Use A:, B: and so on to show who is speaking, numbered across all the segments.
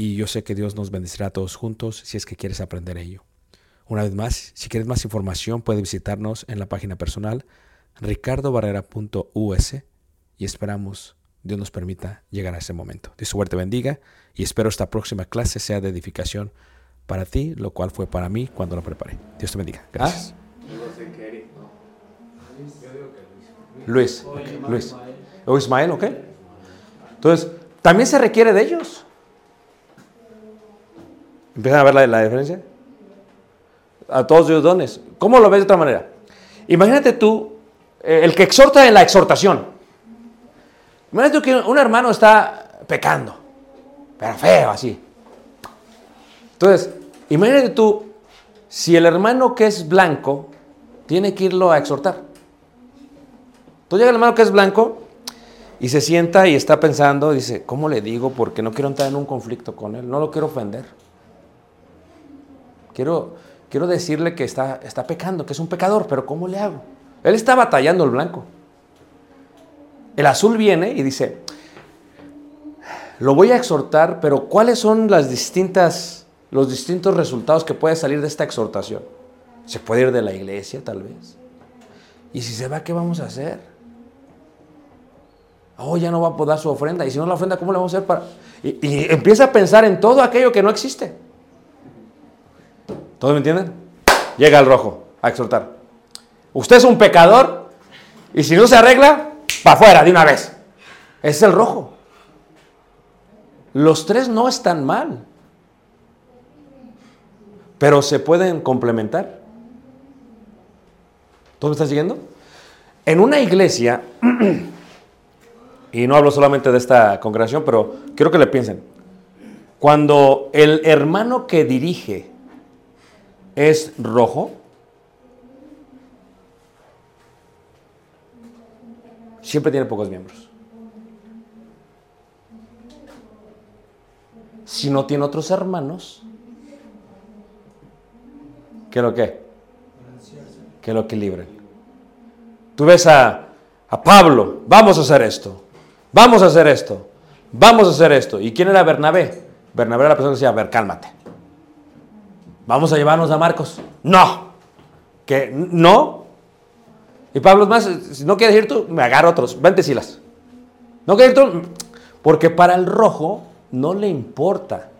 A: y yo sé que Dios nos bendecirá a todos juntos si es que quieres aprender ello. Una vez más, si quieres más información, puedes visitarnos en la página personal ricardobarrera.us y esperamos Dios nos permita llegar a ese momento. Dios suerte bendiga y espero esta próxima clase sea de edificación para ti, lo cual fue para mí cuando lo preparé. Dios te bendiga. Gracias. Luis, ok, Luis. O Ismael, ¿ok? Entonces, también se requiere de ellos. ¿Empiezan a ver la, diferencia? A todos los dones. ¿Cómo lo ves de otra manera? Imagínate tú, eh, el que exhorta en la exhortación. Imagínate tú que un hermano está pecando, pero feo así. Entonces, imagínate tú, si el hermano que es blanco tiene que irlo a exhortar. Entonces llega el hermano que es blanco y se sienta y está pensando, dice, ¿cómo le digo? Porque no quiero entrar en un conflicto con él, no lo quiero ofender. Quiero, quiero decirle que está, está pecando, que es un pecador, pero ¿cómo le hago? Él está batallando el blanco. El azul viene y dice, lo voy a exhortar, pero ¿cuáles son las distintas, los distintos resultados que puede salir de esta exhortación? Se puede ir de la iglesia, tal vez. Y si se va, ¿qué vamos a hacer? Oh, ya no va a poder dar su ofrenda. Y si no la ofrenda, ¿cómo le vamos a hacer para...? Y empieza a pensar en todo aquello que no existe. ¿Todos me entienden? Llega el rojo a exhortar. Usted es un pecador y si no se arregla, para afuera de una vez. Es el rojo. Los tres no están mal, pero se pueden complementar. ¿Todos me están siguiendo? En una iglesia, y no hablo solamente de esta congregación, pero quiero que le piensen. Cuando el hermano que dirige es rojo, siempre tiene pocos miembros. Si no tiene otros hermanos, ¿qué lo que? Que lo equilibren. Tú ves a, a Pablo, vamos a hacer esto, vamos a hacer esto, vamos a hacer esto. ¿Y quién era Bernabé? Bernabé era la persona que decía, a ver, cálmate. Vamos a llevarnos a Marcos. No. ¿Que no? Y Pablo es más, si no quieres ir tú, me agarro otros. Vente, Silas. No quieres ir tú, porque para el rojo no le importa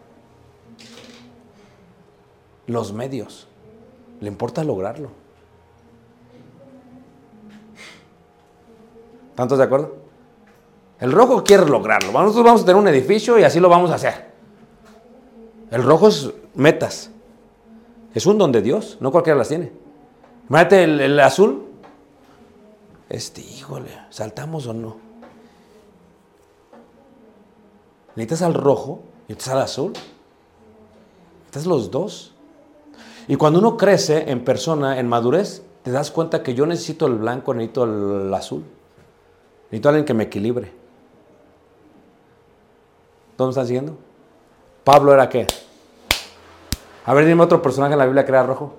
A: los medios. Le importa lograrlo. ¿Tantos de acuerdo? El rojo quiere lograrlo. Nosotros vamos a tener un edificio y así lo vamos a hacer. El rojo es metas. Es un don de Dios, no cualquiera las tiene. Imagínate el, el azul. Este, híjole, ¿saltamos o no? Necesitas al rojo y necesitas al azul. Necesitas los dos. Y cuando uno crece en persona, en madurez, te das cuenta que yo necesito el blanco, necesito el azul. Necesito a alguien que me equilibre. ¿Dónde están siguiendo? Pablo era qué? A ver, dime otro personaje en la Biblia que era rojo.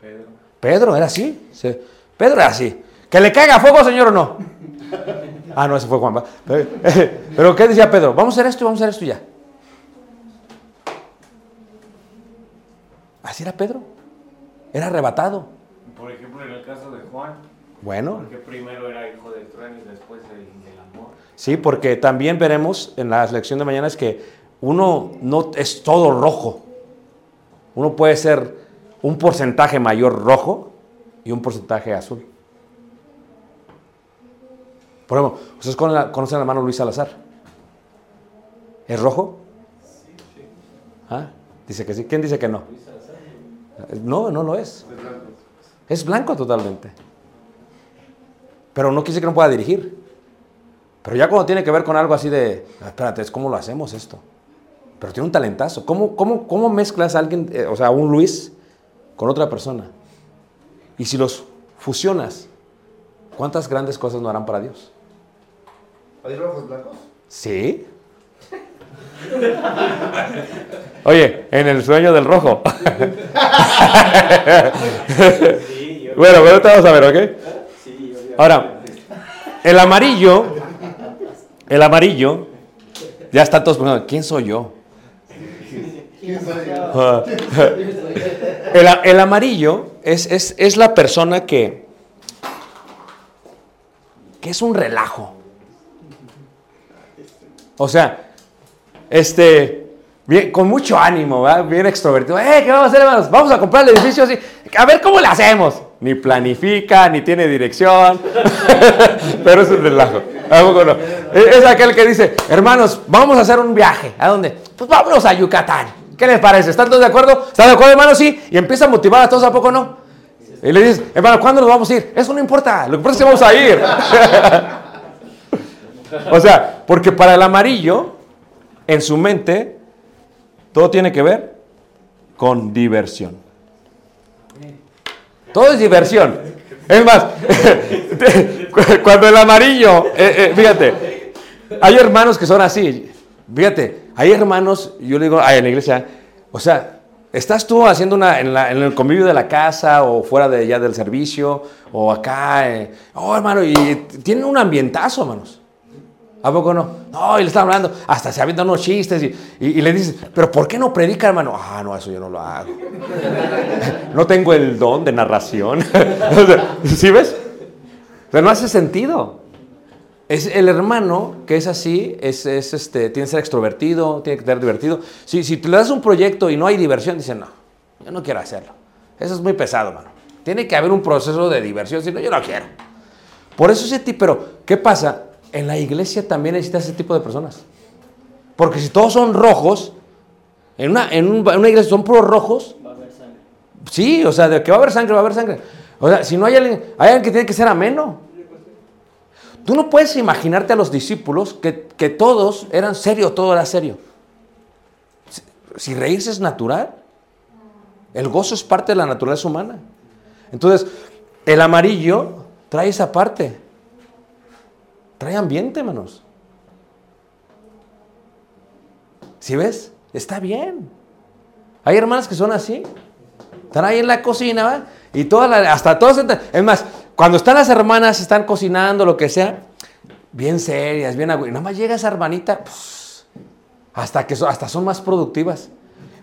B: Pedro.
A: Pedro, era así. Sí. Pedro era así. ¿Que le caiga fuego, señor, o no? Ah, no, ese fue Juan. Pero, pero, ¿qué decía Pedro? Vamos a hacer esto y vamos a hacer esto ya. Así era Pedro. Era arrebatado.
B: Por ejemplo, en el caso de Juan,
A: Bueno,
B: porque primero era hijo del trueno y después el del amor.
A: sí, porque también veremos en la lección de mañana es que uno no es todo rojo. Uno puede ser un porcentaje mayor rojo y un porcentaje azul. Por ejemplo, ¿ustedes conocen al hermano Luis Salazar? ¿Es rojo? ¿Ah? Dice que sí. ¿Quién dice que no? No, no lo es. Es blanco totalmente. Pero no quiere decir que no pueda dirigir. Pero ya cuando tiene que ver con algo así de, "Ah, espérate, es cómo lo hacemos esto. Pero tiene un talentazo. ¿Cómo, cómo, cómo mezclas a alguien, eh, o sea, a un Luis con otra persona? Y si los fusionas, ¿cuántas grandes cosas no harán para Dios?
C: ¿Hay rojos blancos?
A: Sí. Oye, en el sueño del rojo. Bueno, pero ahorita vamos a ver, ¿ok? Ahora, el amarillo, el amarillo, ya están todos preguntando, ¿quién soy yo?
C: ¿Quién soy yo?
A: El, amarillo es, es- es la persona que, que es un relajo. O sea, este, bien, con mucho ánimo, ¿verdad? bien extrovertido. ¡Eh, qué vamos a hacer, hermanos! Vamos a comprar el edificio así. A ver cómo le hacemos. Ni planifica, ni tiene dirección. Pero es un relajo. ¿A poco no? Es es aquel que dice, hermanos, vamos a hacer un viaje. ¿A dónde? Pues vámonos a Yucatán. ¿Qué les parece? ¿Están todos de acuerdo? ¿Están de acuerdo, hermano? Sí. Y empieza a motivar a todos, ¿a poco no? Y le dices, hermano, ¿cuándo nos vamos a ir? Eso no importa. Lo que importa es que vamos a ir. o sea, porque para el amarillo, en su mente, todo tiene que ver con diversión. Todo es diversión. Es más, cuando el amarillo, eh, eh, fíjate, hay hermanos que son así. Fíjate, hay hermanos, yo le digo ay, en la iglesia, o sea, estás tú haciendo una, en, el convivio de la casa o fuera de ya del servicio o acá, eh, oh hermano, y tienen un ambientazo, hermanos. ¿A poco no? No, y le están hablando, hasta se avientan unos chistes y, y- le dices, pero ¿por qué no predica, hermano? Ah, no, eso yo no lo hago. No tengo el don de narración. ¿Sí ves? O no hace sentido. Es el hermano que es así, es, es, este, tiene que ser extrovertido, tiene que ser divertido. Si, si te le das un proyecto y no hay diversión, dicen, no, yo no quiero hacerlo. Eso es muy pesado, mano. Tiene que haber un proceso de diversión, si no, yo no quiero. Por eso ese tipo, pero ¿qué pasa? En la iglesia también necesitas ese tipo de personas. Porque si todos son rojos, en una, en un- en una iglesia son puros rojos,
B: Va a haber sangre.
A: Sí, o sea, de que va a haber sangre, va a haber sangre. O sea, si no hay alguien, hay alguien que tiene que ser ameno. Tú no puedes imaginarte a los discípulos que, que todos eran serios, todo era serio. Si, si reírse es natural, el gozo es parte de la naturaleza humana. Entonces, el amarillo trae esa parte. Trae ambiente, manos. ¿Sí ves? Está bien. Hay hermanas que son así. Están ahí en la cocina, ¿va? Y toda la- hasta todas. Es más, cuando están las hermanas, están cocinando, lo que sea, bien serias, bien agü- y Nada más llega esa hermanita, pues, hasta que hasta son más productivas.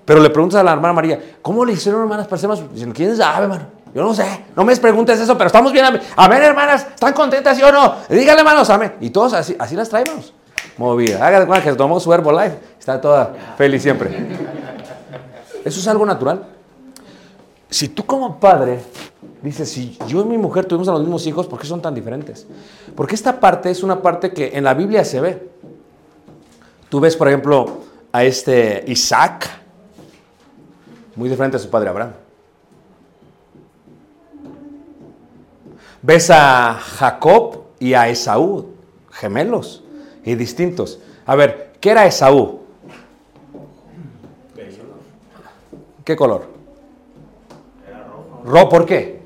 A: Pero le preguntas a la hermana María, ¿cómo le hicieron hermanas para ser más? Dicen, ¿quién sabe, hermano? Yo no sé, no me preguntes eso, pero estamos bien. amén. Amén, hermanas, ¿están contentas, sí o no? Díganle, hermanos, amén. Y todos así, así las traemos. Movida. Haga de cuenta que tomó su Herbalife. Está toda feliz siempre. Eso es algo natural. Si tú como padre dices, si yo y mi mujer tuvimos a los mismos hijos, ¿por qué son tan diferentes? Porque esta parte es una parte que en la Biblia se ve. Tú ves, por ejemplo, a este Isaac, muy diferente a su padre Abraham. Ves a Jacob y a Esaú, gemelos y distintos. A ver, ¿qué era Esaú? ¿Qué color? ¿Ro por qué?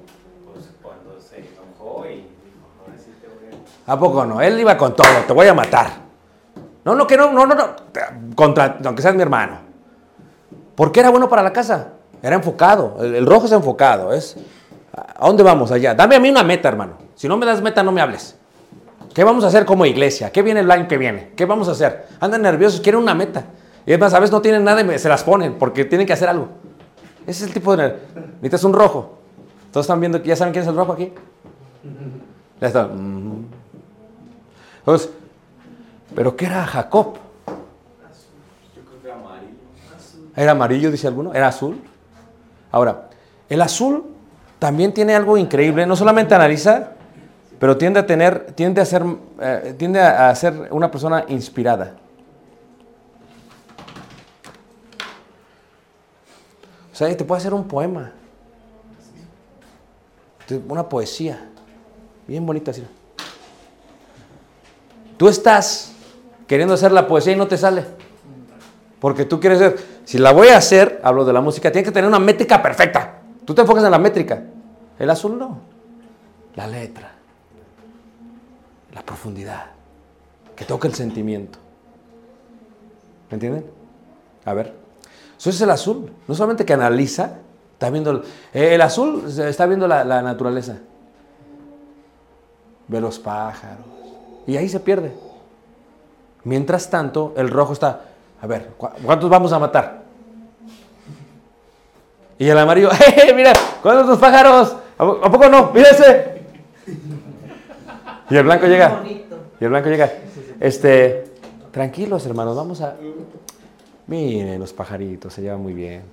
D: pues cuando se enojó y a...
A: ¿A poco no? Él iba con todo, te voy a matar. No, no, que no, no, no, no. Contra, aunque seas mi hermano. ¿Por qué era bueno para la casa? Era enfocado. El, el rojo es enfocado. Es, ¿A dónde vamos allá? Dame a mí una meta, hermano. Si no me das meta, no me hables. ¿Qué vamos a hacer como iglesia? ¿Qué viene el año que viene? ¿Qué vamos a hacer? Andan nerviosos, quieren una meta. Y es más, a veces no tienen nada y se las ponen porque tienen que hacer algo. Ese es el tipo de... Necesitas un rojo. Todos están viendo, ¿ya saben quién es el rojo aquí? Ya está. Entonces, ¿pero qué era Jacob?
D: Yo creo que era amarillo.
A: ¿Era amarillo, dice alguno? ¿Era azul? Ahora, el azul también tiene algo increíble. No solamente analiza, pero tiende a tener, tiende a ser, eh, tiende a ser una persona inspirada. O sea, te puede hacer un poema. Una poesía. Bien bonita, así. Tú estás queriendo hacer la poesía y no te sale. Porque tú quieres ser, si la voy a hacer, hablo de la música, tiene que tener una métrica perfecta. Tú te enfocas en la métrica. El azul no. La letra. La profundidad. Que toque el sentimiento. ¿Me entienden? A ver. Eso es el azul. No solamente que analiza, está viendo. El, eh, el azul está viendo la, la naturaleza. Ve los pájaros. Y ahí se pierde. Mientras tanto, el rojo está, a ver, ¿cu- ¿cuántos vamos a matar? Y el amarillo, ¡eh, mira! ¿Cuántos los pájaros? ¿A po- a poco no? ¡Mira ese! Y el blanco llega. Y el blanco llega. Este, tranquilos, hermanos, vamos a. Miren los pajaritos, se llevan muy bien.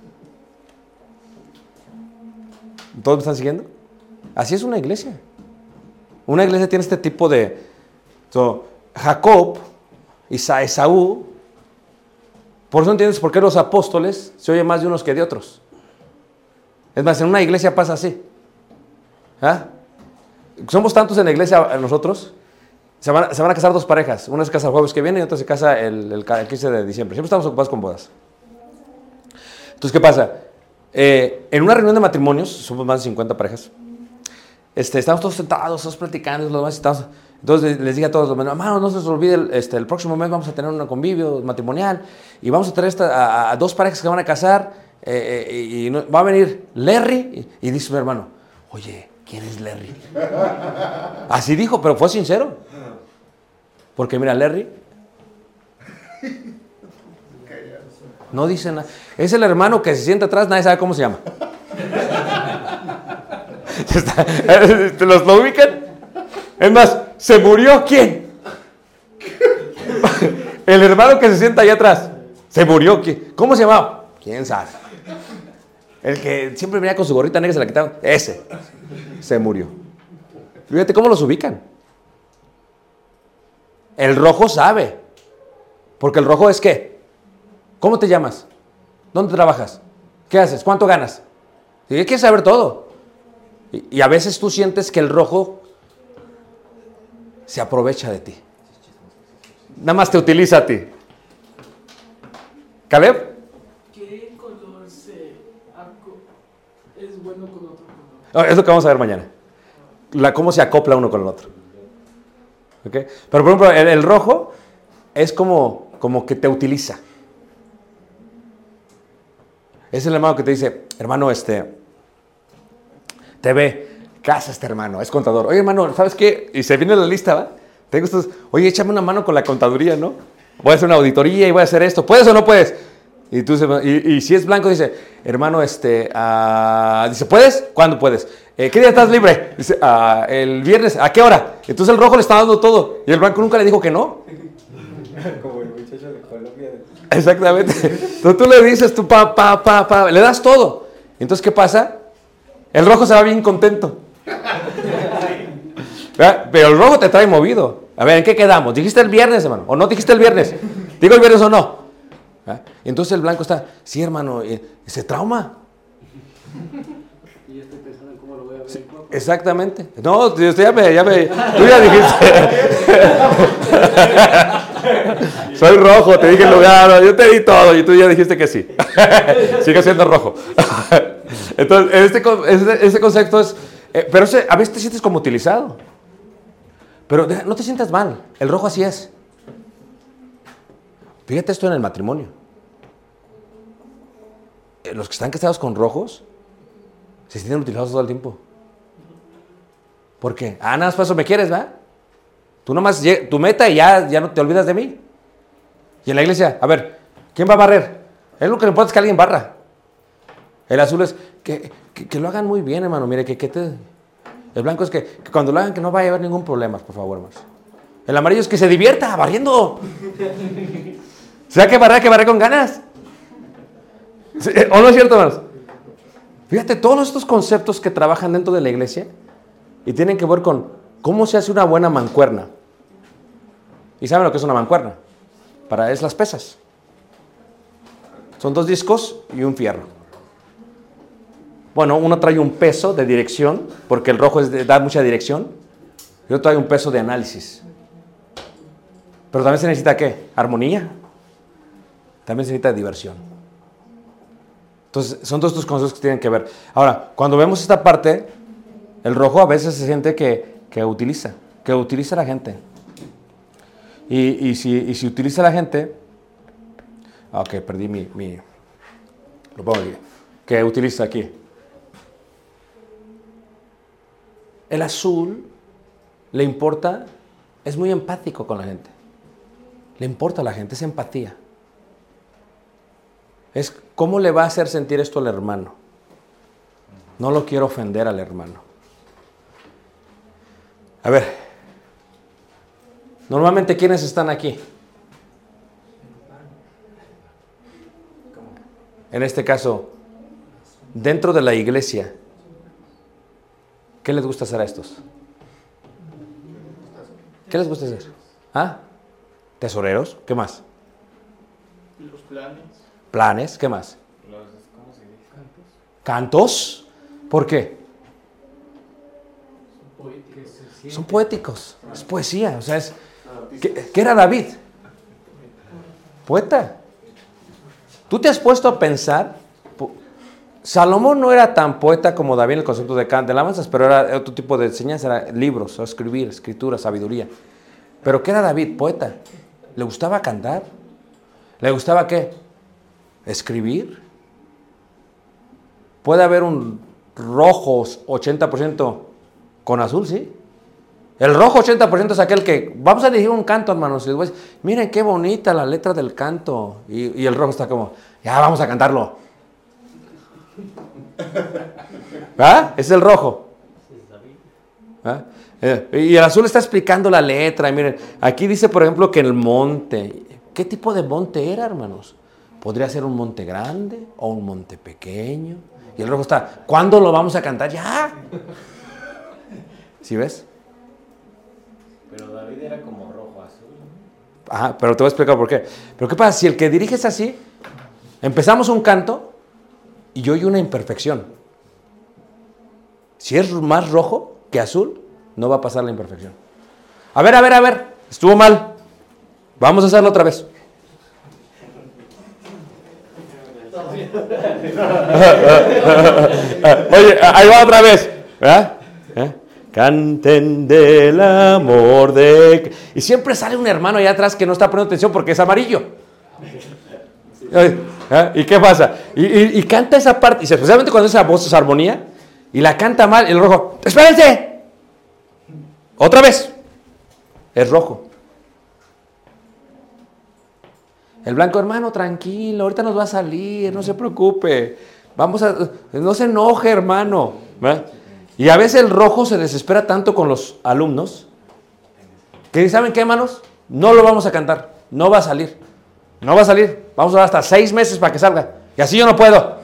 A: ¿Todos me están siguiendo? Así es una iglesia. Una iglesia tiene este tipo de. so, Jacob y Sa- Esaú. Por eso entiendes por qué los apóstoles se oye más de unos que de otros. Es más, en una iglesia pasa así. ¿Ah? Somos tantos en la iglesia nosotros. Se van, a casar dos parejas. Una se casa el jueves que viene y otra se casa el, el ca- el 15 de diciembre. Siempre estamos ocupados con bodas. Entonces, ¿qué pasa? Eh, en una reunión de matrimonios, somos más de 50 parejas, este, estamos todos sentados, todos platicando, los demás estamos- entonces les dije a todos, hermanos, no se les olvide, el, este, el próximo mes vamos a tener un convivio matrimonial y vamos a traer esta- a, dos parejas que van a casar eh, eh, y, y no- va a venir Larry y, y dice mi hermano, oye, ¿quién es Larry? Así dijo, pero fue sincero. Porque mira, Larry no dice nada. Es el hermano que se sienta atrás, nadie sabe cómo se llama. ¿Los lo ubican? Es más, ¿se murió quién? el hermano que se sienta allá atrás se murió. ¿Qui- ¿Cómo se llamaba? ¿Quién sabe? El que siempre venía con su gorrita negra se la quitaban. Ese. Se murió. Fíjate cómo los ubican. El rojo sabe. Porque el rojo es qué? ¿Cómo te llamas? ¿Dónde trabajas? ¿Qué haces? ¿Cuánto ganas? Hay que saber todo. Y, y a veces tú sientes que el rojo se aprovecha de ti. Nada más te utiliza a ti. ¿Caleb?
B: ¿Qué color se aco- es bueno con otro color?
A: Ah, Es lo que vamos a ver mañana. La, cómo se acopla uno con el otro. ¿Ok? Pero por ejemplo, el, el rojo es como, como que te utiliza. Es el hermano que te dice, hermano, este, te ve, casa este hermano, es contador. Oye, hermano, ¿sabes qué? Y se viene la lista, ¿va? Tengo estos, oye, échame una mano con la contaduría, ¿no? Voy a hacer una auditoría y voy a hacer esto. ¿Puedes o no puedes? Y, tú, y, y si es blanco, dice, hermano, este, ah", dice, ¿puedes? ¿Cuándo puedes? "Eh, ¿Qué día estás libre? Dice, "Ah, el viernes, ¿a qué hora? Entonces el rojo le está dando todo y el blanco nunca le dijo que no.
D: Como el muchacho de Colombia.
A: Exactamente. Entonces tú le dices, tú pa, pa, pa, pa, le das todo. Entonces, ¿qué pasa? El rojo se va bien contento. ¿Verdad? Pero el rojo te trae movido. A ver, ¿en qué quedamos? ¿Dijiste el viernes, hermano? ¿O no dijiste el viernes? ¿Digo el viernes o no? Y entonces el blanco está, sí, hermano, y se trauma.
B: Y estoy pensando en cómo lo voy a ver.
A: Exactamente. No, tú ya me, ya me, tú ya dijiste. Soy rojo, te dije el lugar, yo te di todo y tú ya dijiste que sí. Sigue siendo rojo. Entonces, este, este, este concepto es, eh, pero ese- a veces te sientes como utilizado. Pero no te sientas mal, el rojo así es. Fíjate esto en el matrimonio. Eh, Los que están casados con rojos se sienten utilizados todo el tiempo. ¿Por qué? Ah, nada más para eso me quieres, ¿va? Tú nomás, tu meta y ya, ya no te olvidas de mí. Y en la iglesia, a ver, ¿quién va a barrer? Es lo que le importa es que alguien barra. El azul es que, que- que lo hagan muy bien, hermano. Mire, que, que te... El blanco es que, que cuando lo hagan que no vaya a haber ningún problema, por favor, hermanos. El amarillo es que se divierta barriendo. ¿Será que barrer, que barrer con ganas? Sí, ¿O no es cierto, hermanos? Fíjate, todos estos conceptos que trabajan dentro de la iglesia y tienen que ver con cómo se hace una buena mancuerna. ¿Y saben lo que es una mancuerna? Para es las pesas. Son dos discos y un fierro. Bueno, uno trae un peso de dirección, porque el rojo es de, da mucha dirección, y otro trae un peso de análisis. Pero también se necesita qué? Armonía. También se necesita diversión. Entonces, son todos estos conceptos que tienen que ver. Ahora, cuando vemos esta parte, el rojo a veces se siente que, que utiliza, que utiliza la gente. Y, y si, y si utiliza la gente, ah, ok, perdí mi, mi, lo pongo aquí, que utiliza aquí. El azul le importa, es muy empático con la gente. Le importa a la gente, es empatía. Es cómo le va a hacer sentir esto al hermano. No lo quiero ofender al hermano. A ver, normalmente ¿quiénes están aquí? En este caso, dentro de la iglesia, ¿qué les gusta hacer a estos? ¿Qué les gusta hacer? ¿Ah? ¿Tesoreros? ¿Qué más?
B: Los planes.
A: ¿Planes? ¿Qué más?
D: ¿Cómo se dice?
A: ¿Cantos? ¿Por qué? Son poéticos, es poesía, o sea, es... ¿Qué, era David? Poeta. ¿Tú te has puesto a pensar? Salomón no era tan poeta como David en el concepto de, de alabanzas, pero era otro tipo de enseñanza, era libros, escribir, escritura, sabiduría. ¿Pero qué era David? Poeta. ¿Le gustaba cantar? ¿Le gustaba qué? Escribir. Puede haber un rojos 80% con azul, ¿sí? El rojo 80% es aquel que, vamos a dirigir un canto, hermanos. y les voy a decir, miren qué bonita la letra del canto. Y, y el rojo está como, ya vamos a cantarlo. ¿Ah? Es el rojo. ¿Ah? Eh, Y el azul está explicando la letra. Y miren, aquí dice, por ejemplo, que el monte. ¿Qué tipo de monte era, hermanos? Podría ser un monte grande o un monte pequeño. Y el rojo está, ¿cuándo lo vamos a cantar? Ya. ¿Sí ves?
D: Pero David era como rojo azul.
A: Ajá, pero te voy a explicar por qué. Pero ¿qué pasa? Si el que dirige es así, empezamos un canto y yo oigo una imperfección. Si es más rojo que azul, no va a pasar la imperfección. A ver, a ver, a ver, estuvo mal. Vamos a hacerlo otra vez. Oye, ahí va otra vez. ¿Eh? Canten del amor de... Y siempre sale un hermano allá atrás que no está poniendo atención porque es amarillo. ¿eh? ¿Y qué pasa? Y- y canta esa parte, y especialmente cuando esa voz es armonía, y la canta mal, el rojo, ¡espérense! Otra vez. Es rojo. El blanco, hermano, tranquilo, ahorita nos va a salir, no se preocupe. Vamos a. No se enoje, hermano. Y a veces el rojo se desespera tanto con los alumnos que, ¿saben qué, hermanos? No lo vamos a cantar, no va a salir. No va a salir. Vamos a dar hasta seis meses para que salga. Y así yo no puedo.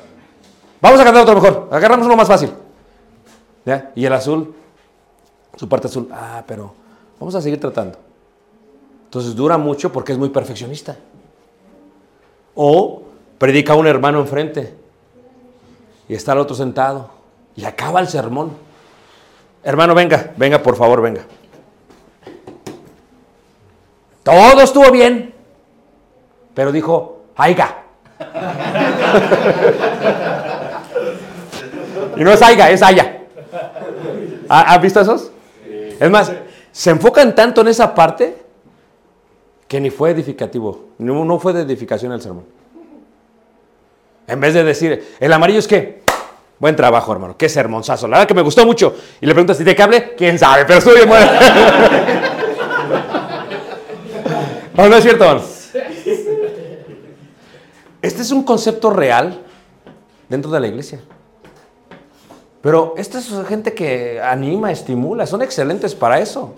A: Vamos a cantar otro mejor. Agarramos uno más fácil. Y el azul, su parte azul. Ah, pero vamos a seguir tratando. Entonces dura mucho porque es muy perfeccionista. O predica un hermano enfrente y está el otro sentado y acaba el sermón. Hermano, venga, venga, por favor, venga. Todo estuvo bien, pero dijo, aiga. y no es aiga, es aya. ¿Ha- ¿Has visto esos? Es más, se enfocan tanto en esa parte que ni fue edificativo, no, fue de edificación el sermón. En vez de decir, el amarillo es que, buen trabajo, hermano, qué sermonzazo, la verdad que me gustó mucho. Y le preguntas, ¿y de qué hable? ¿Quién sabe? Pero estuvo bien bueno. ¿O no es cierto, hermano? Este es un concepto real dentro de la iglesia. Pero esta es gente que anima, estimula, son excelentes para eso.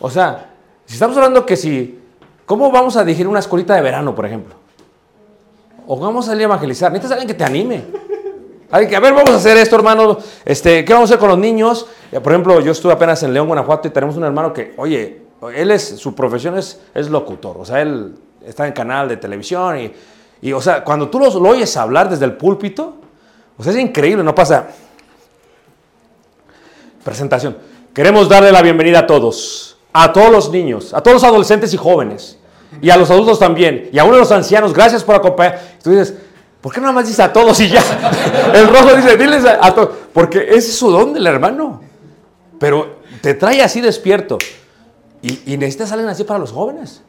A: O sea, si estamos hablando que si, ¿cómo vamos a dirigir una escuelita de verano, por ejemplo? O vamos a salir a evangelizar, necesitas alguien que te anime. Alguien que, a ver, vamos a hacer esto, hermano. Este, ¿Qué vamos a hacer con los niños? Eh, Por ejemplo, yo estuve apenas en León, Guanajuato, y tenemos un hermano que, oye, él es, su profesión es, locutor. O sea, él está en canal de televisión y, y, o sea, cuando tú los, lo oyes hablar desde el púlpito, o sea, es increíble, no pasa. Presentación. Queremos darle la bienvenida a todos, a todos los niños, a todos los adolescentes y jóvenes, y a los adultos también, y a uno de los ancianos. Gracias por acompañar. Tú dices, ¿por qué no más dice a todos y ya? El rojo dice, diles a, a todos, porque ese es su don del hermano. Pero te trae así despierto. Y, y necesitas alguien así para los jóvenes.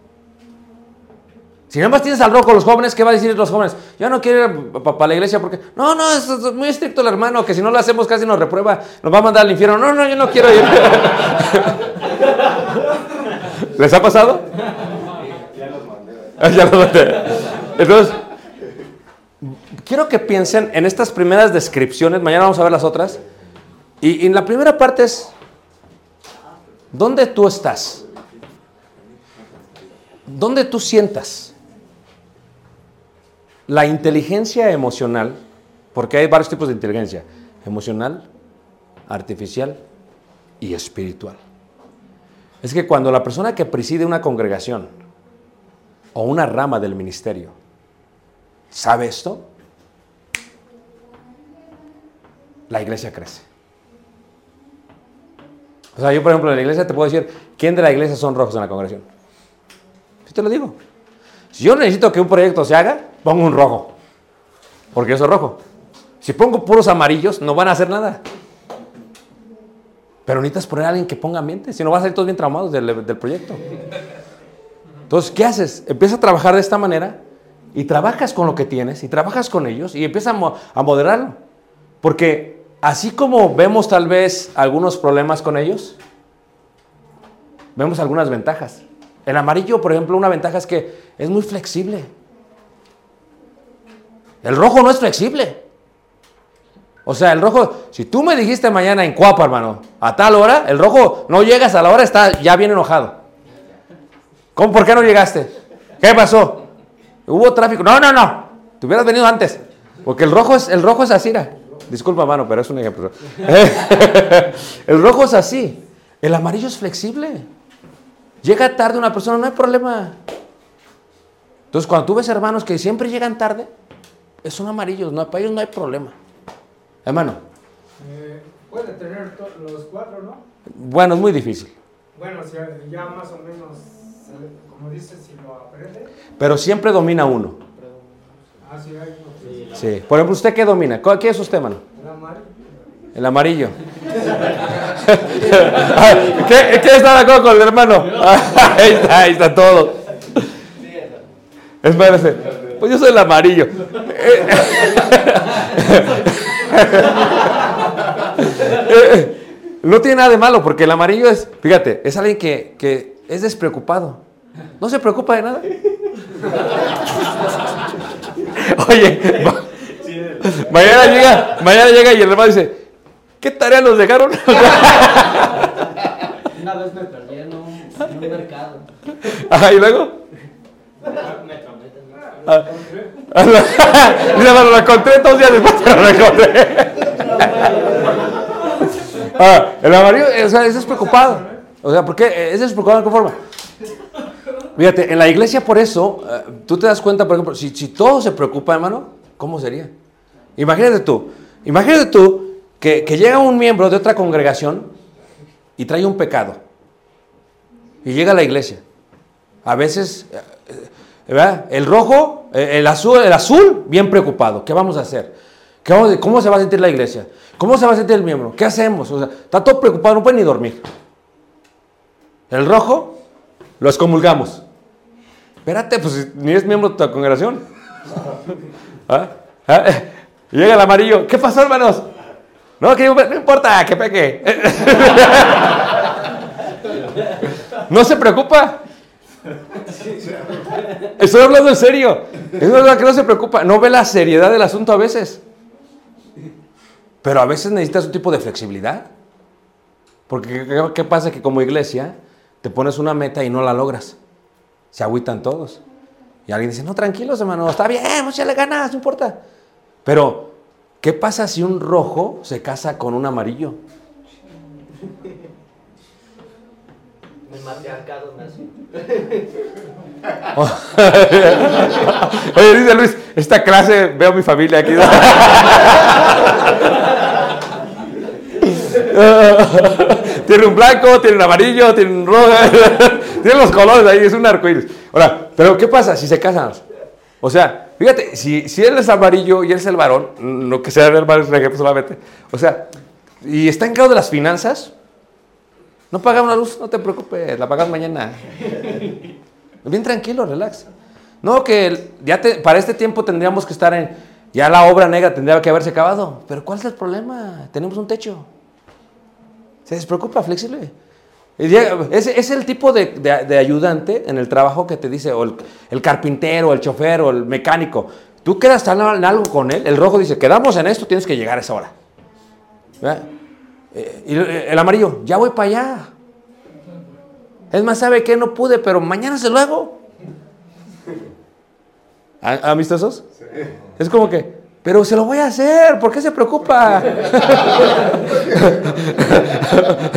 A: Si nada más tienes al rojo los jóvenes, ¿qué va a decir los jóvenes? Yo no quiero ir para la iglesia porque... No, no, es, es muy estricto el hermano, que si no lo hacemos casi nos reprueba, nos va a mandar al infierno. No, no, yo no quiero ir. ¿Les ha pasado? Ah, ya los mandé. Entonces, quiero que piensen en estas primeras descripciones, mañana vamos a ver las otras. Y, en la primera parte es, ¿dónde tú estás? ¿Dónde tú sientas? La inteligencia emocional, porque hay varios tipos de inteligencia, emocional, artificial y espiritual. Es que cuando la persona que preside una congregación o una rama del ministerio sabe esto, la iglesia crece. O sea, yo por ejemplo en la iglesia te puedo decir, ¿quién de la iglesia son rojos en la congregación? Yo te lo digo. Si yo necesito que un proyecto se haga, pongo un rojo. Porque yo soy rojo. Si pongo puros amarillos, no van a hacer nada. Pero necesitas poner a alguien que ponga ambiente, si no vas a salir todos bien traumados del, del proyecto. Entonces, ¿qué haces? Empiezas a trabajar de esta manera y trabajas con lo que tienes y trabajas con ellos y empiezas a, mo- a moderarlo. Porque así como vemos tal vez algunos problemas con ellos, vemos algunas ventajas. El amarillo, por ejemplo, una ventaja es que es muy flexible. El rojo no es flexible. O sea, el rojo, si tú me dijiste mañana en Cuapa, hermano, a tal hora, el rojo no llegas a la hora, está ya bien enojado. ¿Cómo? ¿Por qué no llegaste? ¿Qué pasó? Hubo tráfico. No, no, no. Te hubieras venido antes. Porque el rojo es, el rojo es así. Disculpa, mano, pero es un ejemplo. el rojo es así. El amarillo es flexible. Llega tarde una persona, no hay problema. Entonces, cuando tú ves hermanos que siempre llegan tarde, son amarillos, no, para ellos no hay problema. Hermano,
E: Eh, puede tener los cuatro, ¿no?
A: bueno, es muy difícil.
E: Bueno, si ya más o menos, como dices, si lo aprende,
A: Pero siempre domina uno.
E: así hay uno que
A: Sí. Por ejemplo, ¿usted qué domina? ¿Cuál- ¿Qué es usted, mano? El amarillo. ¿Qué, ¿Qué está de acuerdo con el hermano? Ahí está, ahí está todo. Espérese. Pues yo soy el amarillo. Eh, eh, No tiene nada de malo porque el amarillo es, fíjate, es alguien que, que es despreocupado. No se preocupa de nada. Oye, ma- mañana llega, mañana llega y el hermano dice, ¿qué tarea nos dejaron?
B: Una vez me perdí en un, en un mercado.
A: Ajá, y luego. Ah, ah, lo encontré dos días después, pero lo encontré. Ah, el amarillo, o sea, es despreocupado. O sea, ¿por qué? Es despreocupado de qué forma. Fíjate, en la iglesia por eso, eh, tú te das cuenta, por ejemplo, si, si todo se preocupa, hermano, ¿cómo sería? Imagínate tú, imagínate tú que, que llega un miembro de otra congregación y trae un pecado. Y llega a la iglesia. A veces, eh, eh, ¿verdad? El rojo, eh, el azul, el azul, bien preocupado. ¿Qué vamos a hacer? ¿Qué vamos a- ¿Cómo se va a sentir la iglesia? ¿Cómo se va a sentir el miembro? ¿Qué hacemos? O sea, está todo preocupado, no puede ni dormir. El rojo, lo excomulgamos. Espérate, pues ni es miembro de tu congregación. ¿Ah? ¿Ah? Llega el amarillo. ¿Qué pasó, hermanos? No, que no importa, que peque. No se preocupa. Estoy hablando en serio. Es verdad que no se preocupa. No ve la seriedad del asunto a veces. Pero a veces necesitas un tipo de flexibilidad. Porque ¿qué, qué pasa? Que como iglesia te pones una meta y no la logras. Se agüitan todos. Y alguien dice, no, tranquilos, hermano, está bien, muchas le ganas, no importa. Pero, ¿qué pasa si un rojo se casa con un amarillo?
B: El matriarcado nació.
A: Oye, dice Luis, esta clase veo a mi familia aquí. tiene un blanco, tiene un amarillo, tiene un rojo, tiene los colores ahí, es un arcoíris. Ahora, pero ¿qué pasa si se casan? O sea, fíjate, si, si él es amarillo y él es el varón, no que sea el varón, solamente. O sea, y está encargado de las finanzas, no pagamos la luz, no te preocupes, la pagas mañana. Bien tranquilo, relax. No, que ya te- para este tiempo tendríamos que estar en. Ya la obra negra tendría que haberse acabado. Pero ¿cuál es el problema? Tenemos un techo. Se despreocupa, flexible. Ese es el tipo de, de- de ayudante en el trabajo que te dice, o el, el carpintero, el chofer, o el mecánico. Tú quedas en algo con él, el rojo dice, quedamos en esto, tienes que llegar a esa hora. ¿Verdad? Eh, y el- el amarillo, ya voy para allá. Es más, ¿sabe qué? No pude, pero mañana se lo hago. ¿A- ¿Amistosos? Es como que, pero se lo voy a hacer, ¿por qué se preocupa?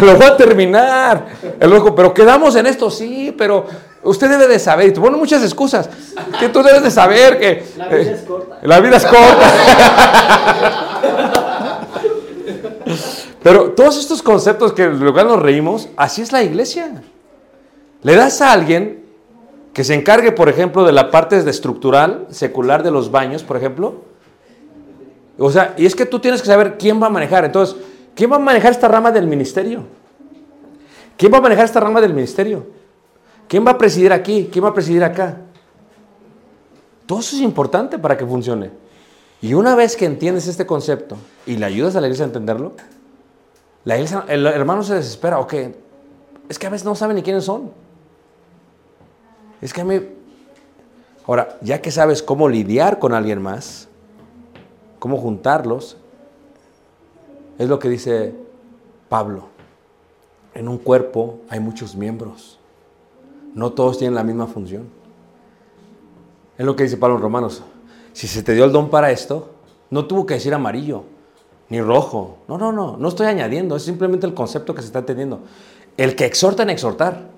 A: lo voy a terminar. El rojo, pero quedamos en esto, sí, pero usted debe de saber, y te ponen muchas excusas, que tú debes de saber que...
B: La vida
A: eh,
B: es corta.
A: La vida es corta. Pero todos estos conceptos que en lugar nos reímos, así es la iglesia. Le das a alguien que se encargue, por ejemplo, de la parte de estructural, secular de los baños, por ejemplo. O sea, y es que tú tienes que saber quién va a manejar. Entonces, ¿quién va a manejar esta rama del ministerio? ¿Quién va a manejar esta rama del ministerio? ¿Quién va a presidir aquí? ¿Quién va a presidir acá? Todo eso es importante para que funcione. Y una vez que entiendes este concepto y le ayudas a la iglesia a entenderlo, la iglesia, el hermano se desespera. Ok, es que a veces no saben ni quiénes son. Es que a mí... Ahora, ya que sabes cómo lidiar con alguien más, cómo juntarlos, es lo que dice Pablo. En un cuerpo hay muchos miembros. No todos tienen la misma función. Es lo que dice Pablo en Romanos. Si se te dio el don para esto, no tuvo que decir amarillo ni rojo. No, no, no. No estoy añadiendo. Es simplemente el concepto que se está entendiendo. El que exhorta en exhortar.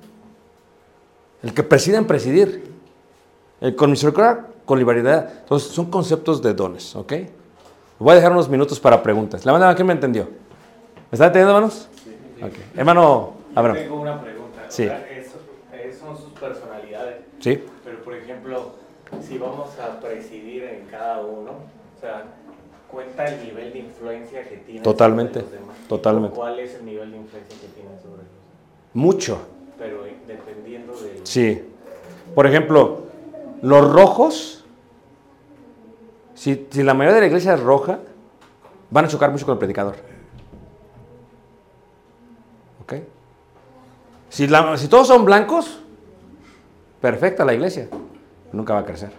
A: El que preside en presidir. El con misericordia, con liberalidad. Entonces, son conceptos de dones, ¿ok? Voy a dejar unos minutos para preguntas. La mano, ¿quién me entendió? ¿Me está entendiendo, hermanos? Ok. Hermano, Abraham.
D: Tengo una pregunta.
A: Sí.
D: O sea, eso- son sus personalidades.
A: ¿Sí?
D: Pero, por ejemplo, si vamos a presidir en cada uno, o sea, cuenta el nivel de influencia que tiene
A: Totalmente,
D: sobre los demás.
A: totalmente.
D: ¿Cuál es el nivel de influencia que tiene sobre los demás?
A: Mucho.
D: Pero eh, dependiendo del...
A: Sí. Por ejemplo, los rojos, si, la mayoría de la iglesia es roja, van a chocar mucho con el predicador. ¿Ok? Si, todos son blancos, perfecta la iglesia. Nunca va a crecer.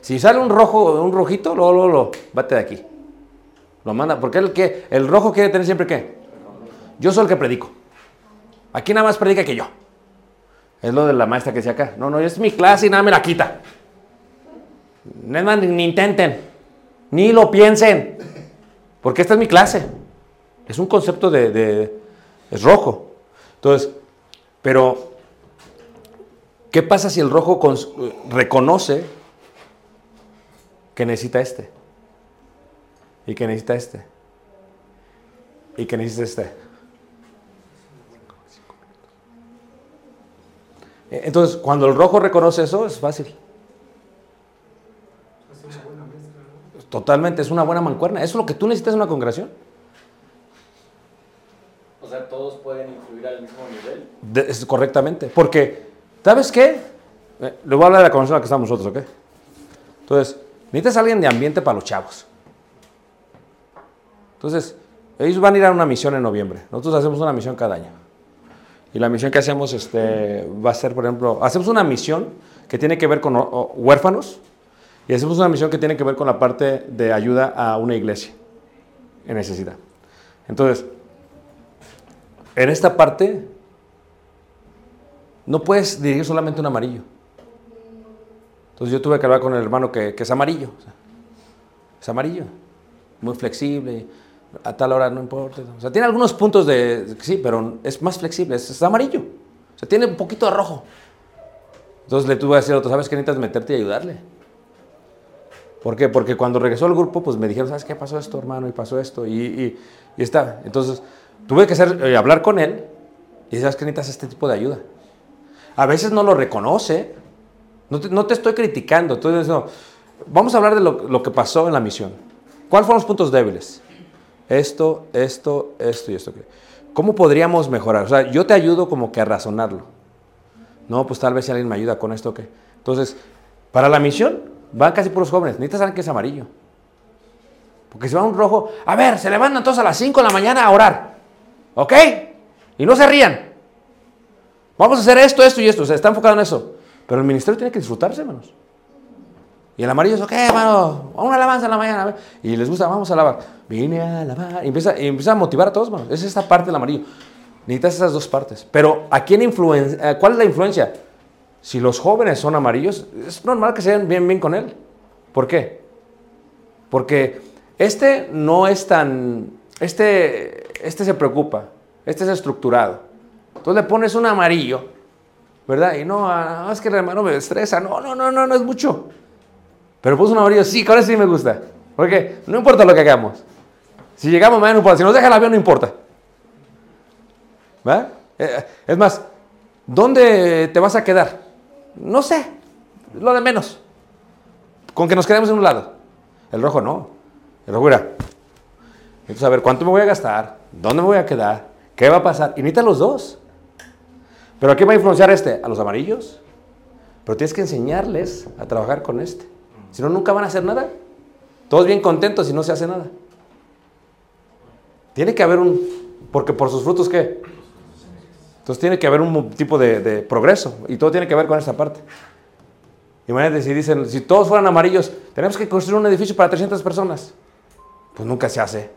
A: Si sale un rojo, un rojito, luego, luego, luego, vete de aquí. Lo manda, porque el, que, el rojo quiere tener siempre qué? Yo soy el que predico. Aquí nada más predica que yo. Es lo de la maestra que decía acá. No, no, es mi clase y nada me la quita. Ni, intenten. Ni lo piensen. Porque esta es mi clase. Es un concepto de, de- Es rojo. Entonces, pero... ¿Qué pasa si el rojo reconoce que necesita este? Y que necesita este. Y que necesita este. Entonces, cuando el rojo reconoce eso, es fácil.
E: Es una buena mezcla, ¿no?
A: Totalmente, es una buena mancuerna. Eso es lo que tú necesitas en una congregación.
D: O sea, todos pueden influir al mismo nivel.
A: De- es correctamente. Porque, ¿sabes qué? Eh, le voy a hablar de la congregación en la que estamos nosotros, ¿ok? Entonces, necesitas a alguien de ambiente para los chavos. Entonces, ellos van a ir a una misión en noviembre. Nosotros hacemos una misión cada año. Y la misión que hacemos este, va a ser, por ejemplo, hacemos una misión que tiene que ver con huérfanos y hacemos una misión que tiene que ver con la parte de ayuda a una iglesia en necesidad. Entonces, en esta parte no puedes dirigir solamente un amarillo. Entonces yo tuve que hablar con el hermano que, es amarillo. es amarillo. Muy flexible. A tal hora no importa. O sea, tiene algunos puntos de... Sí, pero es más flexible. Es, amarillo. O sea, tiene un poquito de rojo. Entonces le tuve que decir otro, ¿sabes qué necesitas meterte y ayudarle? ¿Por qué? Porque cuando regresó al grupo, pues me dijeron, ¿sabes qué pasó esto, hermano? Y pasó esto. Y, y, y está. Entonces, tuve que hacer, eh, hablar con él. Y ¿sabes qué necesitas este tipo de ayuda? A veces no lo reconoce. No te, no te estoy criticando. estoy diciendo, vamos a hablar de lo, lo que pasó en la misión. ¿Cuáles fueron los puntos débiles? Esto, esto, esto y esto. ¿Cómo podríamos mejorar? O sea, yo te ayudo como que a razonarlo. No, pues tal vez si alguien me ayuda con esto, ¿qué? Entonces, para la misión, van casi puros jóvenes. Necesitas alguien que es amarillo. Porque si va un rojo, a ver, se levantan todos a las 5 de la mañana a orar. ¿Ok? Y no se rían. Vamos a hacer esto, esto y esto. O está enfocado en eso. Pero el ministerio tiene que disfrutarse, hermanos. Y el amarillo es, ok, hermano, una alabanza en la mañana. a ver". Y les gusta, vamos a alabar. Vine a alabar. Y empieza, y empieza a motivar a todos, hermano. Es esta parte del amarillo. Necesitas esas dos partes. Pero ¿a quién influencia? eh, ¿Cuál es la influencia? Si los jóvenes son amarillos, es normal que se vean bien, bien con él. ¿Por qué? Porque este no es tan... Este, este se preocupa. Este es estructurado. Entonces le pones un amarillo, ¿verdad? Y no, ah, es que el hermano me estresa. No, no, no, no, no es mucho. Pero puso un amarillo, sí, con eso sí me gusta. Porque no importa lo que hagamos. Si llegamos mañana, no importa. Si nos deja el avión, no importa. ¿verdad? Eh, es más, ¿dónde te vas a quedar? No sé, lo de menos. Con que nos quedemos en un lado. El rojo no. El rojo era. Entonces, a ver, ¿cuánto me voy a gastar? ¿Dónde me voy a quedar? ¿Qué va a pasar? Y necesitas los dos. ¿Pero a qué va a influenciar este? ¿A los amarillos? Pero tienes que enseñarles a trabajar con este. Si no, nunca van a hacer nada. Todos bien contentos y no se hace nada. Tiene que haber un... Porque por sus frutos, ¿qué? Entonces tiene que haber un tipo de, progreso. Y todo tiene que ver con esta parte. Imagínate si dicen, si todos fueran amarillos, tenemos que construir un edificio para 300 personas. Pues nunca se hace.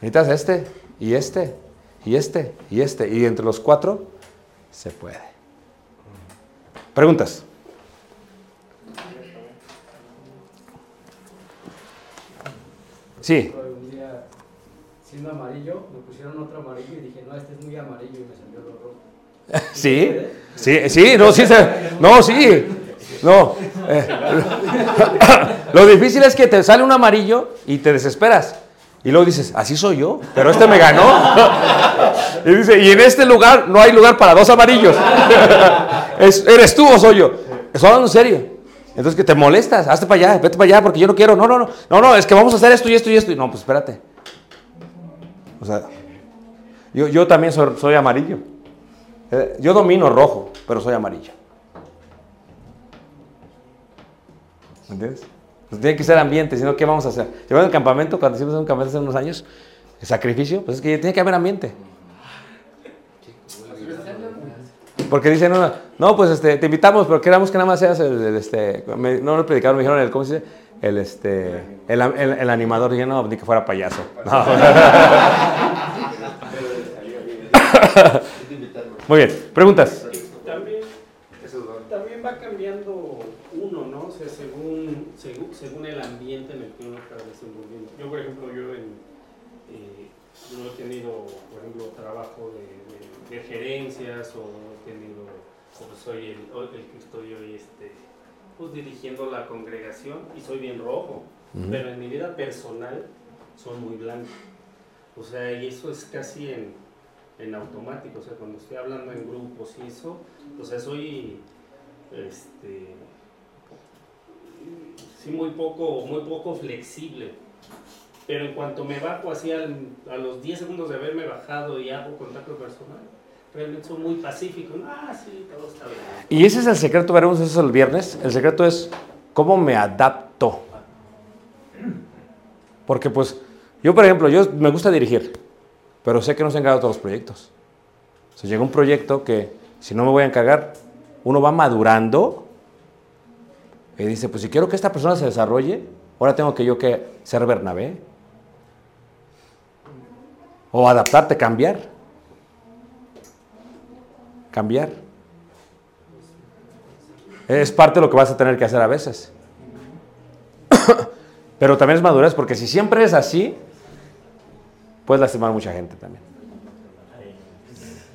A: Necesitas este, y este, y este, y este. Y entre los cuatro se puede. Preguntas. Sí.
F: Siendo amarillo, me pusieron otro amarillo y dije, no, este es muy amarillo y me salió lo rojo.
A: Sí, sí, sí, no, sí, no, sí, no. eh, lo difícil es que te sale un amarillo y te desesperas. Y luego dices, así soy yo, pero este me ganó. Y dice, y en este lugar no hay lugar para dos amarillos. Es- ¿Eres tú o soy yo? Estoy hablando en serio. Entonces que te molestas, hazte para allá, vete para allá porque yo no quiero. No, no, no, no, no, es que vamos a hacer esto y esto y esto. Y no, pues espérate. O sea, yo, yo también soy, amarillo. Eh, Yo domino rojo, pero soy amarillo. ¿Me ¿Entiendes? Pues tiene que ser ambiente, si no, ¿qué vamos a hacer? Llevando el campamento, cuando hicimos un campamento hace unos años, el sacrificio, pues es que tiene que haber ambiente. Porque dicen, no, pues este, te invitamos, pero queramos que nada más seas el, este, no el predicador, me dijeron el, ¿cómo se dice? El, este, el, el, el animador, y yo no, ni que fuera payaso. No. Muy bien, preguntas.
G: También, también va cambiando uno, ¿no? O sea, según, según, según el ambiente en el que uno está desenvolviendo. Yo, por ejemplo, yo, en, eh, yo he tenido, por ejemplo, trabajo de, de- de gerencias o he tenido, o soy el, o el que estoy hoy este, pues, dirigiendo la congregación y soy bien rojo, pero en mi vida personal soy muy blanco. O sea, y eso es casi en, en automático, o sea, cuando estoy hablando en grupos y eso, o sea, soy, este, sí, muy poco, muy poco flexible. Pero en cuanto me bajo así al- a los 10 segundos de haberme bajado y hago contacto personal, realmente soy muy pacífico. Ah, sí, todo está bien.
A: Y ese es el secreto, veremos eso el viernes. El secreto es cómo me adapto. Porque pues, yo por ejemplo, yo me gusta dirigir, pero sé que no se encarga todos los proyectos. O sea, llega un proyecto que si no me voy a encargar, uno va madurando y dice, pues si quiero que esta persona se desarrolle, ahora tengo que yo que ser Bernabé. O adaptarte, cambiar. Cambiar. Es parte de lo que vas a tener que hacer a veces. Pero también es madurez, porque si siempre es así, puedes lastimar a mucha gente también.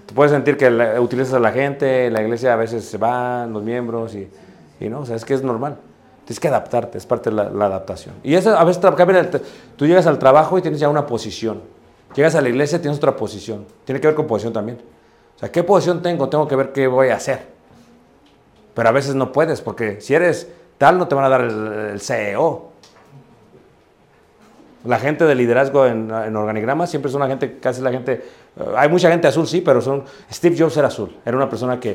A: Tú puedes sentir que la- utilizas a la gente, la iglesia a veces se van los miembros y, no, o sea, es que es normal. Tienes que adaptarte, es parte de la, adaptación. Y eso a veces cambia tú llegas al trabajo y tienes ya una posición. Llegas a la iglesia y tienes otra posición. Tiene que ver con posición también. O sea, ¿qué posición tengo? Tengo que ver qué voy a hacer. Pero a veces no puedes, porque si eres tal, no te van a dar el, CEO. La gente de liderazgo en, en organigrama siempre son la gente, casi la gente, eh, hay mucha gente azul, sí, pero son, Steve Jobs era azul, era una persona que,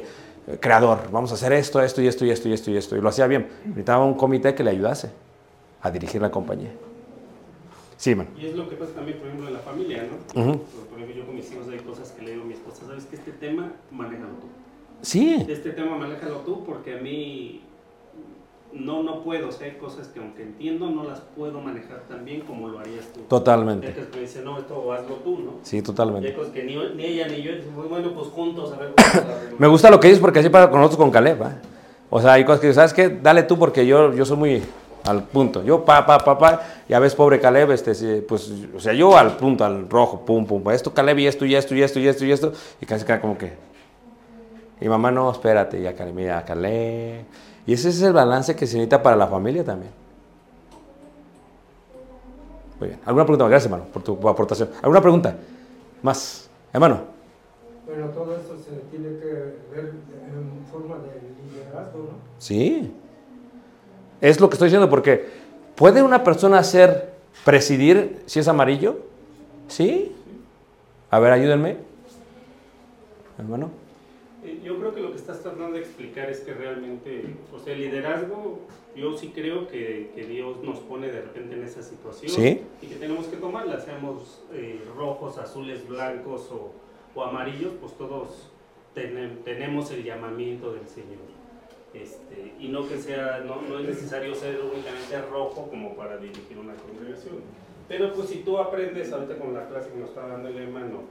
A: eh, creador, vamos a hacer esto, esto y esto y esto y esto y esto, y lo hacía bien. Necesitaba un comité que le ayudase a dirigir la compañía. Sí, man.
G: Y es lo que pasa también, por ejemplo, en la familia, ¿no? Por ejemplo, yo con mis hijos hay cosas que le digo a mi esposa, ¿sabes que Este tema, manéjalo tú.
A: Sí,
G: Este tema, manéjalo tú, porque a mí no, no puedo, o sea, hay cosas que aunque entiendo, no las puedo manejar tan bien como lo harías tú.
A: Totalmente.
G: cosas que me dicen, no, esto hazlo tú, ¿no?
A: Sí,
G: Y hay
A: totalmente.
G: cosas que ni, ni ella ni yo, decimos, bueno, pues juntos, a ver.
A: Me gusta lo que dices porque así para con nosotros con Caleb. ¿eh? O sea, hay cosas que, ¿sabes qué? Dale tú porque yo, yo soy muy al punto. Yo, pa, pa, pa, pa. Y a veces, pobre Caleb, este, pues, o sea, yo al punto, al rojo, pum, pum. Esto, Caleb, y esto, y esto, y esto, y esto, y esto. Y casi queda como que. Y mamá, no, espérate, ya, Caleb, mira, Caleb. Y ese es el balance que se necesita para la familia también. Muy bien. ¿Alguna pregunta? Gracias, hermano, por tu aportación. ¿Alguna pregunta? Más. Hermano.
E: Pero todo esto se tiene que ver en forma de liderazgo, ¿no?
A: Sí. Es lo que estoy diciendo porque ¿puede una persona ser presidir si es amarillo? Sí. A ver, ayúdenme. Hermano.
G: Eh, Yo creo que lo que estás tratando de explicar es que realmente, o sea, el liderazgo, yo sí creo que, que Dios nos pone de repente en esa situación
A: Sí.
G: y que tenemos que tomarla, seamos eh, rojos, azules, blancos o, o amarillos, pues todos tenem- tenemos el llamamiento del Señor. Este, y no que sea, no, no es necesario ser únicamente rojo como para dirigir una congregación. Pero pues si tú aprendes ahorita con la clase que nos está dando el hermano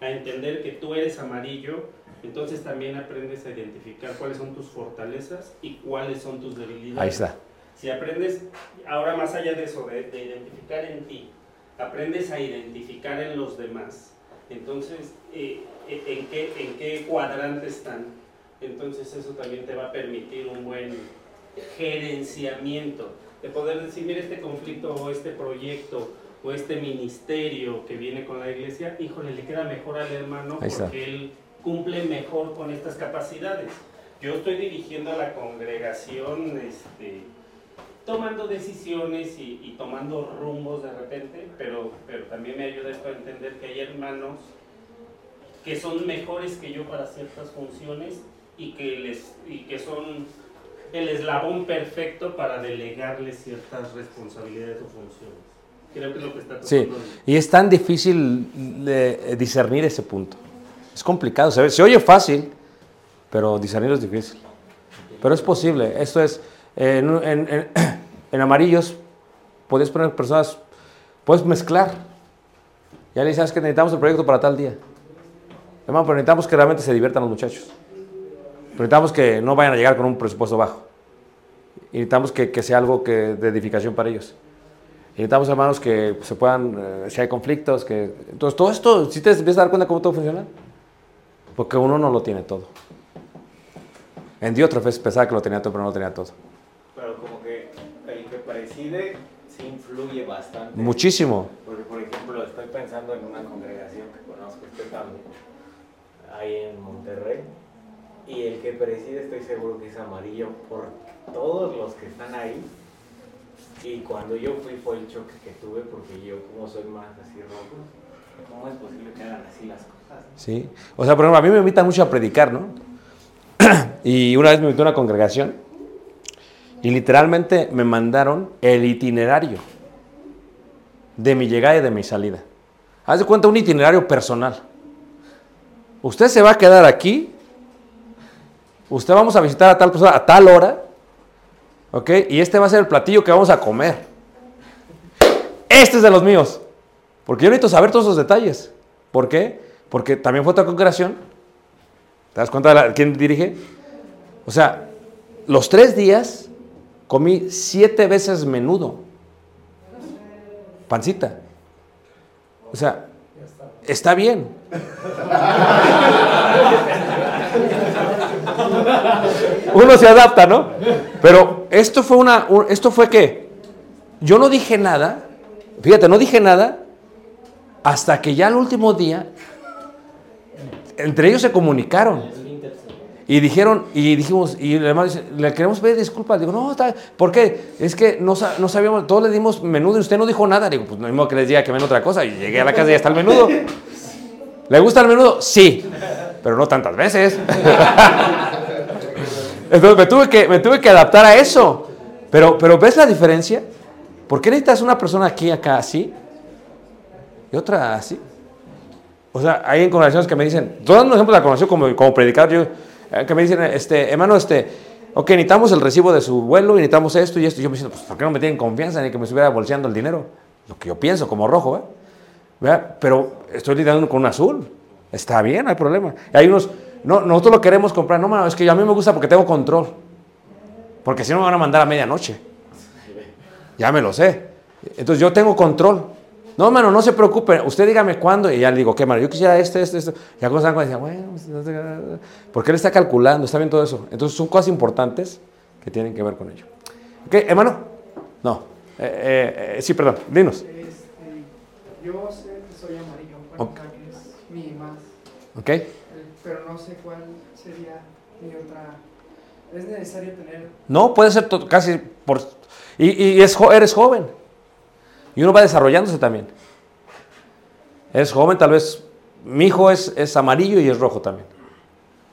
G: a entender que tú eres amarillo, entonces también aprendes a identificar cuáles son tus fortalezas y cuáles son tus debilidades.
A: Ahí está.
G: Si aprendes, ahora más allá de eso, de, de identificar en ti, aprendes a identificar en los demás. Entonces, eh, eh, ¿en, qué, ¿en qué cuadrante están? Entonces eso también te va a permitir un buen gerenciamiento, de poder decir, mira este conflicto o este proyecto o este ministerio que viene con la iglesia, híjole, le queda mejor al hermano porque él cumple mejor con estas capacidades. Yo estoy dirigiendo a la congregación, este, tomando decisiones y, y tomando rumbos de repente, pero, pero también me ayuda esto a entender que hay hermanos que son mejores que yo para ciertas funciones y que, les, y que son el eslabón perfecto para delegarles ciertas responsabilidades o funciones. Creo que es lo que está
A: Sí, y es tan difícil eh, discernir ese punto. Es complicado, se, ve- se oye fácil, pero discernirlo es difícil. Pero es posible. Esto es, eh, en, en- en- en amarillos, puedes poner personas, puedes mezclar. Ya le dices "¿Sabes que necesitamos el proyecto para tal día. Hermano, pero necesitamos que realmente se diviertan los muchachos. Pero necesitamos que no vayan a llegar con un presupuesto bajo. Y necesitamos que, que sea algo que, de edificación para ellos. Y necesitamos hermanos que se puedan, eh, si hay conflictos, que... Entonces, todo esto, si te empiezas a dar cuenta cómo todo funciona, porque uno no lo tiene todo. En Diótrefes pensaba que lo tenía todo, pero no lo tenía todo.
D: Pero como que el que preside sí influye bastante.
A: Muchísimo.
D: Porque, por ejemplo, estoy pensando en una congregación que conozco este cambio, ahí en Monterrey, y el que preside estoy seguro que es amarillo por todos los que están ahí. Y cuando yo fui fue el choque que tuve porque yo como soy más así rojo, ¿cómo es posible que hagan así las cosas?
A: ¿sí? O sea, por ejemplo, a mí me invitan mucho a predicar, ¿no? y una vez me invitó a una congregación y literalmente me mandaron el itinerario de mi llegada y de mi salida. Haz de cuenta un itinerario personal. Usted se va a quedar aquí, usted vamos a visitar a tal persona a tal hora, ¿ok? Y este va a ser el platillo que vamos a comer. Este es de los míos. Porque yo necesito saber todos esos detalles. ¿Por qué? Porque también fue otra congregación. ¿Te das cuenta de quién dirige? O sea, los tres días comí siete veces menudo. Pancita. O sea, está bien. Uno se adapta, ¿no? Pero esto fue una, un- esto fue que yo no dije nada, fíjate, no dije nada hasta que ya el último día entre ellos se comunicaron y dijeron y dijimos y dice, le queremos pedir disculpas digo no está ¿por qué? es que no sabíamos todos le dimos menudo y usted no dijo nada digo pues no mismo que les diga que ven otra cosa y llegué a la casa y ya está el menudo ¿le gusta el menudo? sí pero no tantas veces entonces me tuve que me tuve que adaptar a eso pero pero ves la diferencia ¿por qué necesitas una persona aquí acá así y otra así o sea, hay congregaciones que me dicen, todos un ejemplo de la congregación como, como predicador, yo, eh, que me dicen, este, hermano, este, ok, necesitamos el recibo de su vuelo necesitamos esto y esto. Y yo me diciendo, pues, ¿por qué no me tienen confianza ni que me estuviera bolseando el dinero? Lo que yo pienso como rojo, ¿eh? ¿Verdad? Pero estoy lidiando con un azul. Está bien, no hay problema. Y hay unos, no, nosotros lo queremos comprar. No, mano, es que a mí me gusta porque tengo control. Porque si no me van a mandar a medianoche. Ya me lo sé. Entonces yo tengo control. No, mano, no se preocupe. Usted dígame cuándo. Y ya le digo, ¿qué, mano? Yo quisiera este, este, este. Ya cuando están decían, bueno, pues, porque él está calculando, está bien todo eso. Entonces son cosas importantes que tienen que ver con ello. ¿Ok, hermano? No. Eh, eh, eh, sí, perdón. Dinos.
E: Este, yo sé que soy amarillo, bueno, que es mi más,
A: ¿Ok?
E: Pero no sé cuál sería mi otra. Es necesario tener.
A: No, puede ser casi por... Y, y es, eres joven. Y uno va desarrollándose también. Eres joven, tal vez... Mi hijo es, es amarillo y es rojo también.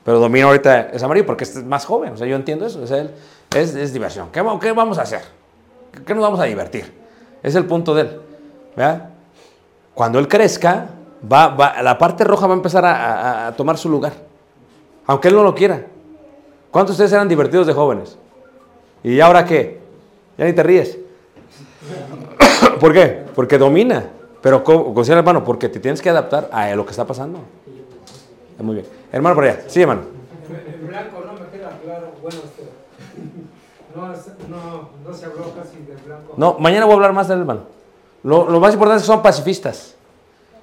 A: Pero domina ahorita es amarillo porque es más joven. O sea, yo entiendo eso. Es, es diversión. ¿Qué, qué vamos a hacer? ¿Qué, qué nos vamos a divertir? Es el punto de él. ¿verdad? Cuando él crezca, va, va- la parte roja va a empezar a, a- a tomar su lugar. Aunque él no lo quiera. ¿Cuántos de ustedes eran divertidos de jóvenes? ¿Y ahora qué? Ya ni te ríes. ¿Por qué? Porque domina. Pero, considera, hermano, porque te tienes que adaptar a lo que está pasando. Muy bien. Hermano, por allá. Sí, hermano.
E: En blanco no me queda claro. Bueno, este, no, no, no se habló casi del blanco.
A: No, mañana voy a hablar más del hermano. Lo, lo más importante es que son pacifistas.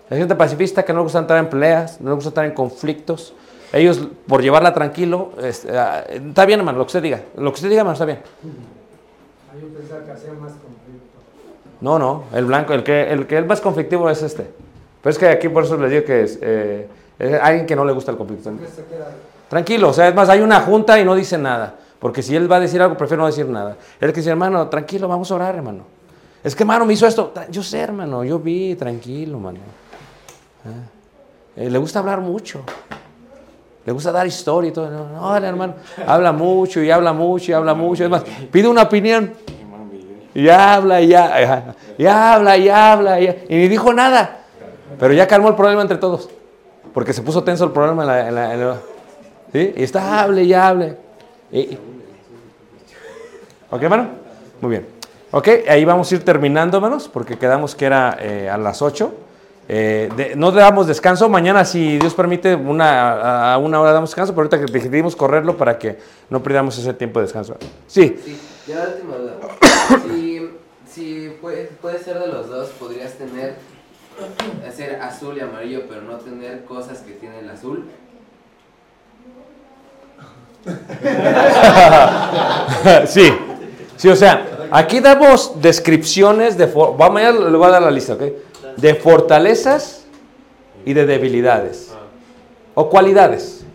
A: Hay gente pacifista que no le gusta entrar en peleas, no le gusta entrar en conflictos. Ellos, por llevarla tranquilo, ah, está bien, hermano, lo que usted diga. Lo que usted diga, hermano, está bien.
E: Yo pensaba que hacía más conflicto.
A: No, no, el blanco, el que, el que es más conflictivo es este. Pero es que aquí por eso les digo que es, eh, es alguien que no le gusta el conflicto. Tranquilo, o sea, es más, hay una junta y no dice nada. Porque si él va a decir algo, prefiero no decir nada. Él que dice, hermano, tranquilo, vamos a orar, hermano. Es que, hermano, me hizo esto. Yo sé, hermano, yo vi, tranquilo, hermano. Ah. Eh, le gusta hablar mucho. Le gusta dar historia y todo. No, no, hermano, habla mucho y habla mucho y habla mucho. Es más, pide una opinión. Y habla y, ya, y habla y habla y, ni dijo nada. Pero ya calmó el problema entre todos. Porque se puso tenso el problema en la... ¿sí? Y está, hable y hable. Y- ¿Ok, hermano? Muy bien. Ok, ahí vamos a ir terminando, hermanos, porque quedamos que era eh, a las 8. Eh, de- no le damos descanso. Mañana, si Dios permite, una, a- una hora damos descanso, pero ahorita que decidimos correrlo para que no perdamos ese tiempo de descanso. Sí,
H: Sí, ya la última duda. Si, si puede, puede ser de los dos, podrías tener, hacer azul y amarillo, pero no tener cosas que tiene el azul.
A: sí, sí, o sea, aquí damos descripciones de... Vamos, mañana le voy a dar la lista, ¿ok? De fortalezas y de debilidades. O cualidades,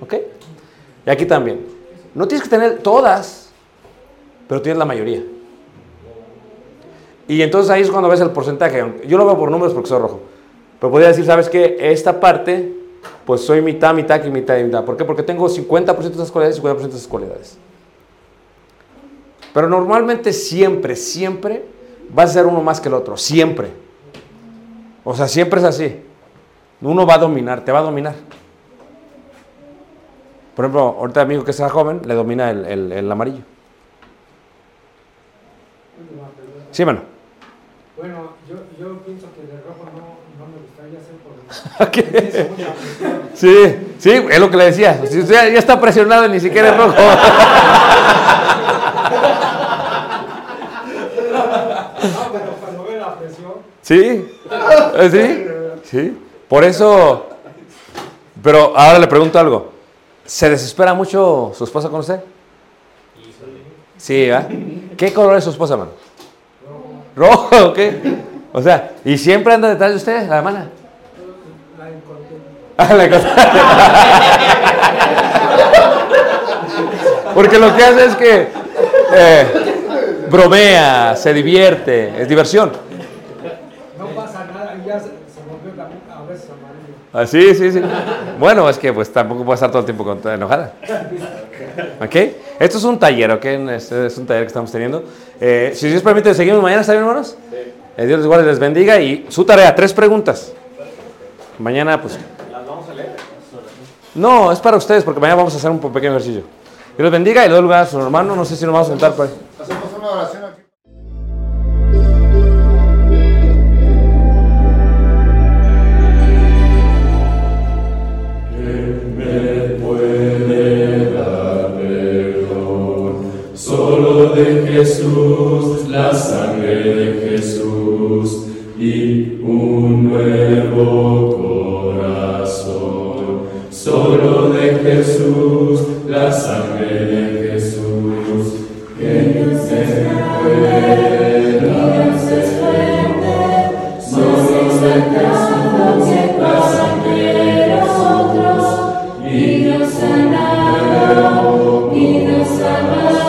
A: ¿ok? Y aquí también. No tienes que tener todas, pero tienes la mayoría. Y entonces ahí es cuando ves el porcentaje. Yo lo veo por números porque soy rojo. Pero podría decir, ¿sabes qué? Esta parte, pues soy mitad, mitad y mitad y mitad. ¿Por qué? Porque tengo 50% de esas cualidades y 50% de esas cualidades. Pero normalmente siempre, siempre vas a ser uno más que el otro. Siempre. O sea, siempre es así. Uno va a dominar, te va a dominar. Por ejemplo, ahorita amigo que sea joven, le domina el, el- el amarillo. Sí, mano.
E: Bueno, yo, yo pienso que de rojo no, no me gustaría hacer por presión.
A: Sí, sí, es lo que le decía. Si usted ya está presionado, ni siquiera es rojo.
E: No, pero cuando ve la presión,
A: Sí, ¿Eh, sí, sí. Por eso. Pero ahora le pregunto algo. ¿Se desespera mucho su esposa con usted? Sí, ¿verdad? ¿Qué color es su esposa, mano? Rojo, ¿ok? O sea, ¿y siempre anda detrás de usted, la hermana?
E: la encontré.
A: Ah, la Porque lo que hace es que eh, bromea, se divierte, es diversión.
E: No pasa nada y ya se, se volvió también a veces amarillo.
A: Ah, sí, sí, sí. Bueno, es que pues tampoco puede estar todo el tiempo con- enojada. ¿Ok? Esto es un taller, ¿ok? Este es un taller que estamos teniendo. Eh, si Dios permite, seguimos mañana, ¿está bien, hermanos? Eh, Dios les guarde y les bendiga. Y su tarea, tres preguntas. Mañana, pues...
D: ¿Las vamos a leer?
A: No, es para ustedes, porque mañana vamos a hacer un pequeño ejercicio. Dios los bendiga y le doy lugar a su hermano. No sé si nos vamos a juntar por ahí.
C: Hacemos una oración
I: y